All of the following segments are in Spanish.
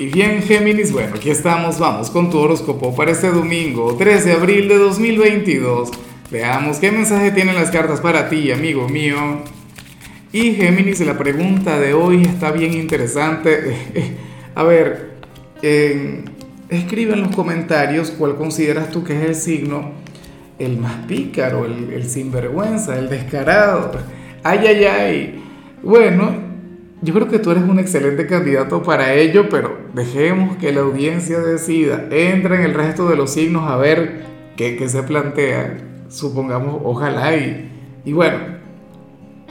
Y bien, Géminis, bueno, aquí estamos, vamos con tu horóscopo para este domingo, 3 de abril de 2022. Veamos qué mensaje tienen las cartas para ti, amigo mío. Y Géminis, la pregunta de hoy está bien interesante. A ver, escribe en los comentarios cuál consideras tú que es el signo el más pícaro, el, el sinvergüenza, el descarado. Ay, ay, ay. Bueno, yo creo que tú eres un excelente candidato para ello, pero dejemos que la audiencia decida. Entra en el resto de los signos a ver qué, se plantea. Supongamos, ojalá y, y bueno,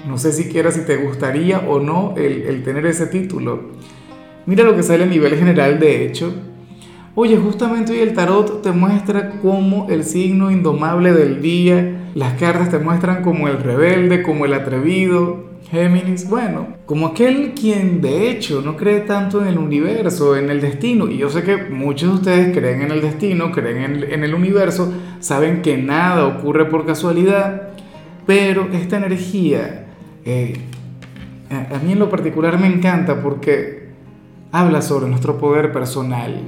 no sé siquiera si te gustaría o no el, el tener ese título. Mira lo que sale a nivel general, de hecho. Oye, justamente hoy el tarot te muestra como el signo indomable del día, las cartas te muestran como el rebelde, como el atrevido, Géminis, bueno, como aquel quien de hecho no cree tanto en el universo, en el destino, y yo sé que muchos de ustedes creen en el destino, creen en, el universo, saben que nada ocurre por casualidad, pero esta energía eh, a, mí en lo particular me encanta porque habla sobre nuestro poder personal,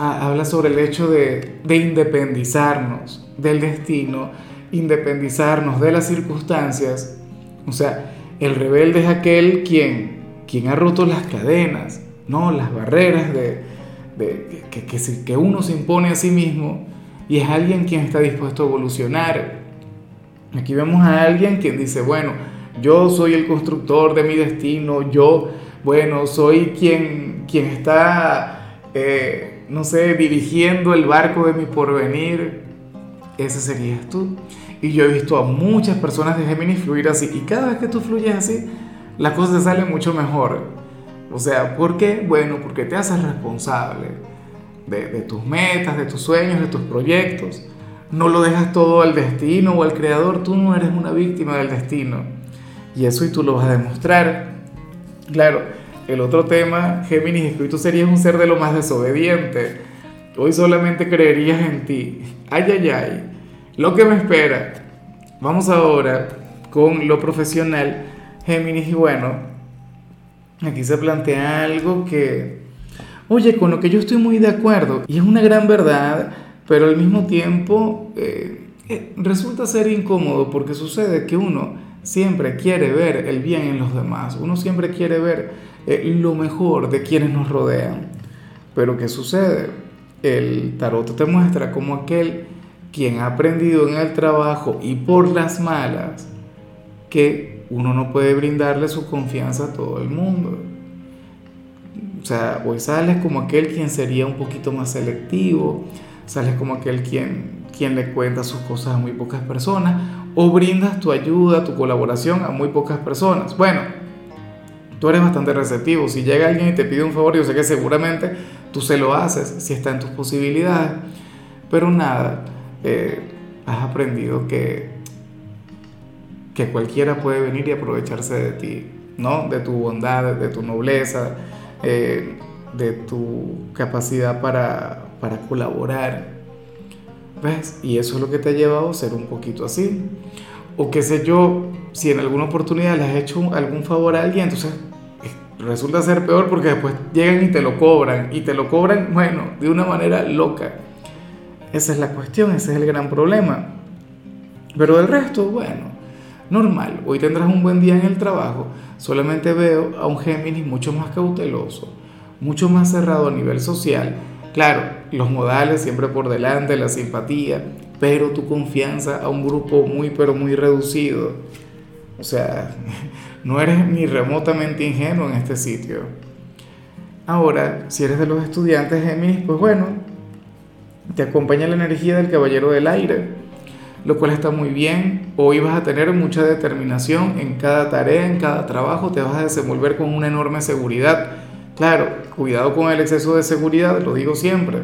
habla sobre el hecho de, de independizarnos del destino, independizarnos de las circunstancias, o sea, el rebelde es aquel quien, quien ha roto las cadenas, ¿no? las barreras de, que, que, uno se impone a sí mismo y es alguien quien está dispuesto a evolucionar. Aquí vemos a alguien quien dice, bueno, yo soy el constructor de mi destino, yo, bueno, soy quien, quien está, eh, no sé, dirigiendo el barco de mi porvenir. Ese serías tú. Y yo he visto a muchas personas de Géminis fluir así. Y cada vez que tú fluyes así, la cosa sale mucho mejor. O sea, ¿por qué? Bueno, porque te haces responsable de, de tus metas, de tus sueños, de tus proyectos. No lo dejas todo al destino o al creador. Tú no eres una víctima del destino. Y eso y tú lo vas a demostrar. Claro, el otro tema, Géminis, es que tú serías un ser de lo más desobediente. Hoy solamente creerías en ti. Ay, ay, ay lo que me espera. Vamos ahora con lo profesional, Géminis, y bueno, aquí se plantea algo que, oye, con lo que yo estoy muy de acuerdo, y es una gran verdad, pero al mismo tiempo eh, eh, resulta ser incómodo porque sucede que uno siempre quiere ver el bien en los demás, uno siempre quiere ver eh, lo mejor de quienes nos rodean. Pero ¿qué sucede? El tarot te muestra como aquel quien ha aprendido en el trabajo y por las malas que uno no puede brindarle su confianza a todo el mundo. O sea, hoy sales como aquel quien sería un poquito más selectivo, sales como aquel quien, quien le cuenta sus cosas a muy pocas personas o brindas tu ayuda, tu colaboración a muy pocas personas. Bueno, tú eres bastante receptivo. Si llega alguien y te pide un favor, yo sé que seguramente tú se lo haces si está en tus posibilidades. Pero nada, eh, has aprendido que, que cualquiera puede venir y aprovecharse de ti, ¿no? De tu bondad, de tu nobleza, eh, de tu capacidad para, para colaborar. ¿Ves? Y eso es lo que te ha llevado a ser un poquito así. O qué sé yo, si en alguna oportunidad le has hecho algún favor a alguien, entonces eh, resulta ser peor porque después llegan y te lo cobran. Y te lo cobran, bueno, de una manera loca. Esa es la cuestión, ese es el gran problema. Pero del resto, bueno, normal. Hoy tendrás un buen día en el trabajo. Solamente veo a un Géminis mucho más cauteloso, mucho más cerrado a nivel social. Claro, los modales siempre por delante, la simpatía, pero tu confianza a un grupo muy, pero muy reducido. O sea, no eres ni remotamente ingenuo en este sitio. Ahora, si eres de los estudiantes Géminis, pues bueno, te acompaña la energía del caballero del aire, lo cual está muy bien. Hoy vas a tener mucha determinación en cada tarea, en cada trabajo, te vas a desenvolver con una enorme seguridad. Claro, cuidado con el exceso de seguridad, lo digo siempre,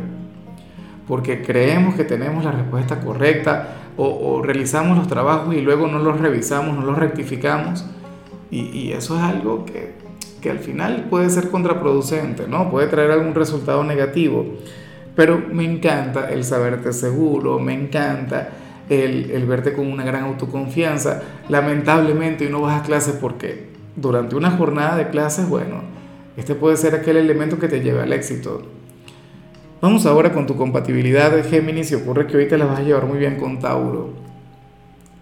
porque creemos que tenemos la respuesta correcta o, realizamos los trabajos y luego no los revisamos, no los rectificamos. Y, y eso es algo que, que al final puede ser contraproducente, ¿no? Puede traer algún resultado negativo. Pero me encanta el saberte seguro, me encanta el, verte con una gran autoconfianza. Lamentablemente hoy no vas a clases porque durante una jornada de clases, bueno, Este puede ser aquel elemento que te lleve al éxito. Vamos ahora con tu compatibilidad de Géminis y ocurre que hoy te la vas a llevar muy bien con Tauro.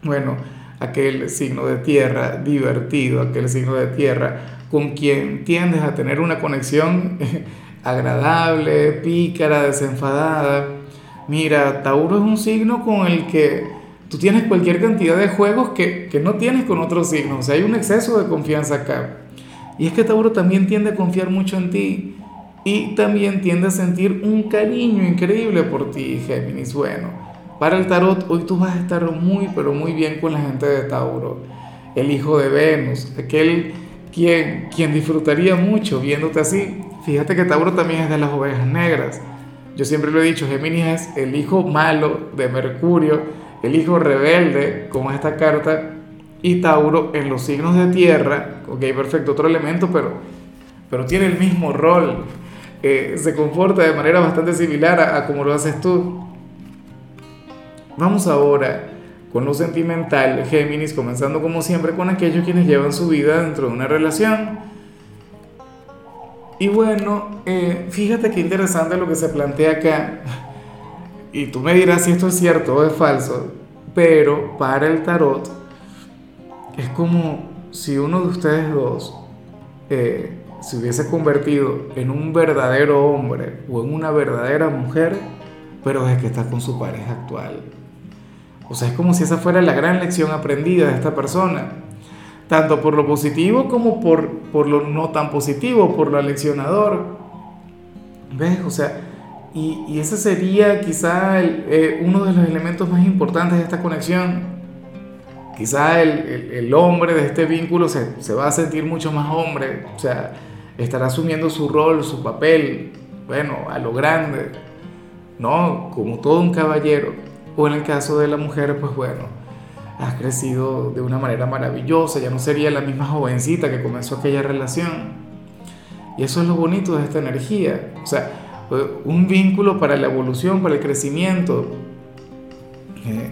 Bueno, aquel signo de tierra divertido, aquel signo de tierra con quien tiendes a tener una conexión agradable, pícara, desenfadada. Mira, Tauro es un signo con el que tú tienes cualquier cantidad de juegos que, que no tienes con otros signos. O sea, hay un exceso de confianza acá. Y es que Tauro también tiende a confiar mucho en ti y también tiende a sentir un cariño increíble por ti, Géminis. Bueno, para el tarot hoy tú vas a estar muy, pero muy bien con la gente de Tauro. El hijo de Venus, aquel quien, disfrutaría mucho viéndote así. Fíjate que Tauro también es de las ovejas negras. Yo siempre lo he dicho, Géminis es el hijo malo de Mercurio, el hijo rebelde, como esta carta, y Tauro en los signos de tierra, ok, perfecto, otro elemento, pero, pero tiene el mismo rol, eh, se comporta de manera bastante similar a, a como lo haces tú. Vamos ahora con lo sentimental, Géminis, comenzando como siempre con aquellos quienes llevan su vida dentro de una relación. Y bueno, eh, fíjate qué interesante lo que se plantea acá. Y tú me dirás si esto es cierto o es falso, pero para el tarot es como si uno de ustedes dos eh, se hubiese convertido en un verdadero hombre o en una verdadera mujer, pero es que está con su pareja actual. O sea, es como si esa fuera la gran lección aprendida de esta persona, tanto por lo positivo como por, por lo no tan positivo, por lo aleccionador. ¿Ves? O sea, y, y ese sería quizá eh, uno de los elementos más importantes de esta conexión. Quizá el, el, hombre de este vínculo se, se va a sentir mucho más hombre, o sea, estará asumiendo su rol, su papel, bueno, a lo grande, ¿no? Como todo un caballero o en el caso de la mujer, pues bueno, has crecido de una manera maravillosa, ya no sería la misma jovencita que comenzó aquella relación. Y eso es lo bonito de esta energía. O sea, un vínculo para la evolución, para el crecimiento. Eh,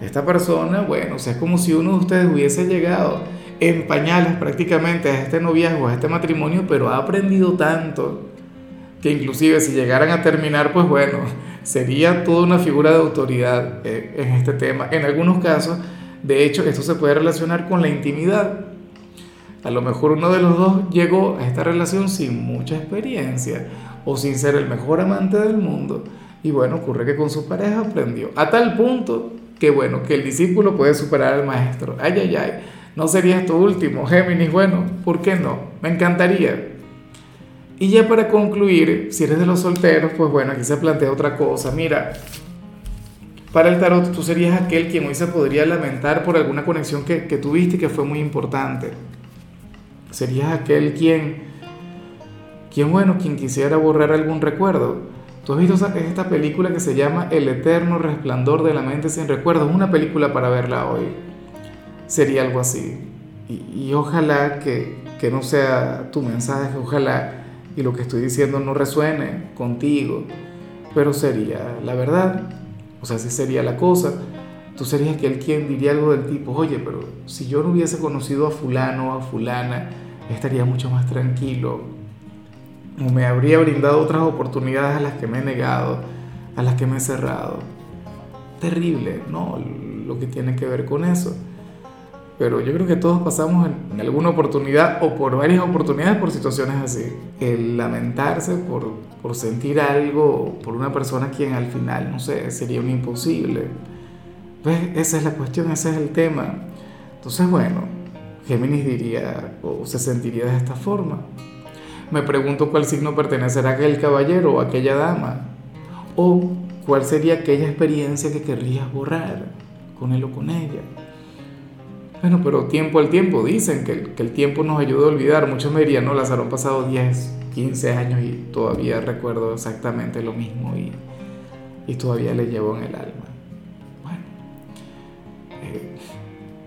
esta persona, bueno, o sea, es como si uno de ustedes hubiese llegado en pañales prácticamente a este noviazgo, a este matrimonio, pero ha aprendido tanto que inclusive si llegaran a terminar, pues bueno, sería toda una figura de autoridad eh, en este tema. En algunos casos, de hecho, esto se puede relacionar con la intimidad. A lo mejor uno de los dos llegó a esta relación sin mucha experiencia o sin ser el mejor amante del mundo. Y bueno, ocurre que con su pareja aprendió. A tal punto que bueno, que el discípulo puede superar al maestro. Ay, ay, ay. ¿No sería esto último, Géminis? Bueno, ¿por qué no? Me encantaría. Y ya para concluir, si eres de los solteros, pues bueno, aquí se plantea otra cosa. Mira, para el tarot tú serías aquel quien hoy se podría lamentar por alguna conexión que, que tuviste y que fue muy importante. Serías aquel quien, quien, bueno, quien quisiera borrar algún recuerdo. Tú has visto esta película que se llama El eterno resplandor de la mente sin recuerdos, una película para verla hoy. Sería algo así. Y, y ojalá que, que no sea tu mensaje, ojalá y lo que estoy diciendo no resuene contigo, pero sería la verdad, o sea, si sería la cosa, tú serías aquel quien diría algo del tipo, oye, pero si yo no hubiese conocido a fulano o a fulana, estaría mucho más tranquilo, o me habría brindado otras oportunidades a las que me he negado, a las que me he cerrado. Terrible, ¿no? Lo que tiene que ver con eso pero yo creo que todos pasamos en, alguna oportunidad o por varias oportunidades por situaciones así. El lamentarse por, por sentir algo por una persona quien al final, no sé, sería un imposible. Pues esa es la cuestión, ese es el tema. Entonces, bueno, Géminis diría o se sentiría de esta forma. Me pregunto cuál signo pertenecerá a aquel caballero o aquella dama. O cuál sería aquella experiencia que querrías borrar con él o con ella. Bueno, pero tiempo al tiempo, dicen que, que el tiempo nos ayuda a olvidar. Muchos me dirían, no, Lázaro, han pasado 10, 15 años y todavía recuerdo exactamente lo mismo y, y todavía le llevo en el alma. Bueno, eh,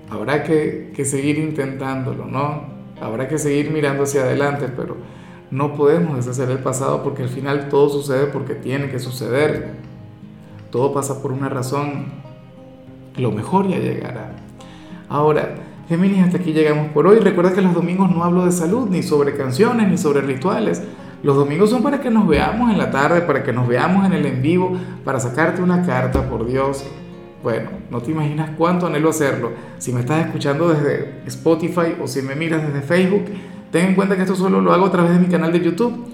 habrá que, que seguir intentándolo, ¿no? Habrá que seguir mirando hacia adelante, pero no podemos deshacer el pasado porque al final todo sucede porque tiene que suceder. Todo pasa por una razón. Lo mejor ya llegará. Ahora, Géminis, hasta aquí llegamos por hoy. Recuerda que los domingos no hablo de salud, ni sobre canciones, ni sobre rituales. Los domingos son para que nos veamos en la tarde, para que nos veamos en el en vivo, para sacarte una carta, por Dios. Bueno, no te imaginas cuánto anhelo hacerlo. Si me estás escuchando desde Spotify o si me miras desde Facebook, ten en cuenta que esto solo lo hago a través de mi canal de YouTube,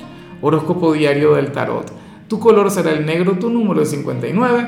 Horóscopo Diario del Tarot. Tu color será el negro, tu número es 59.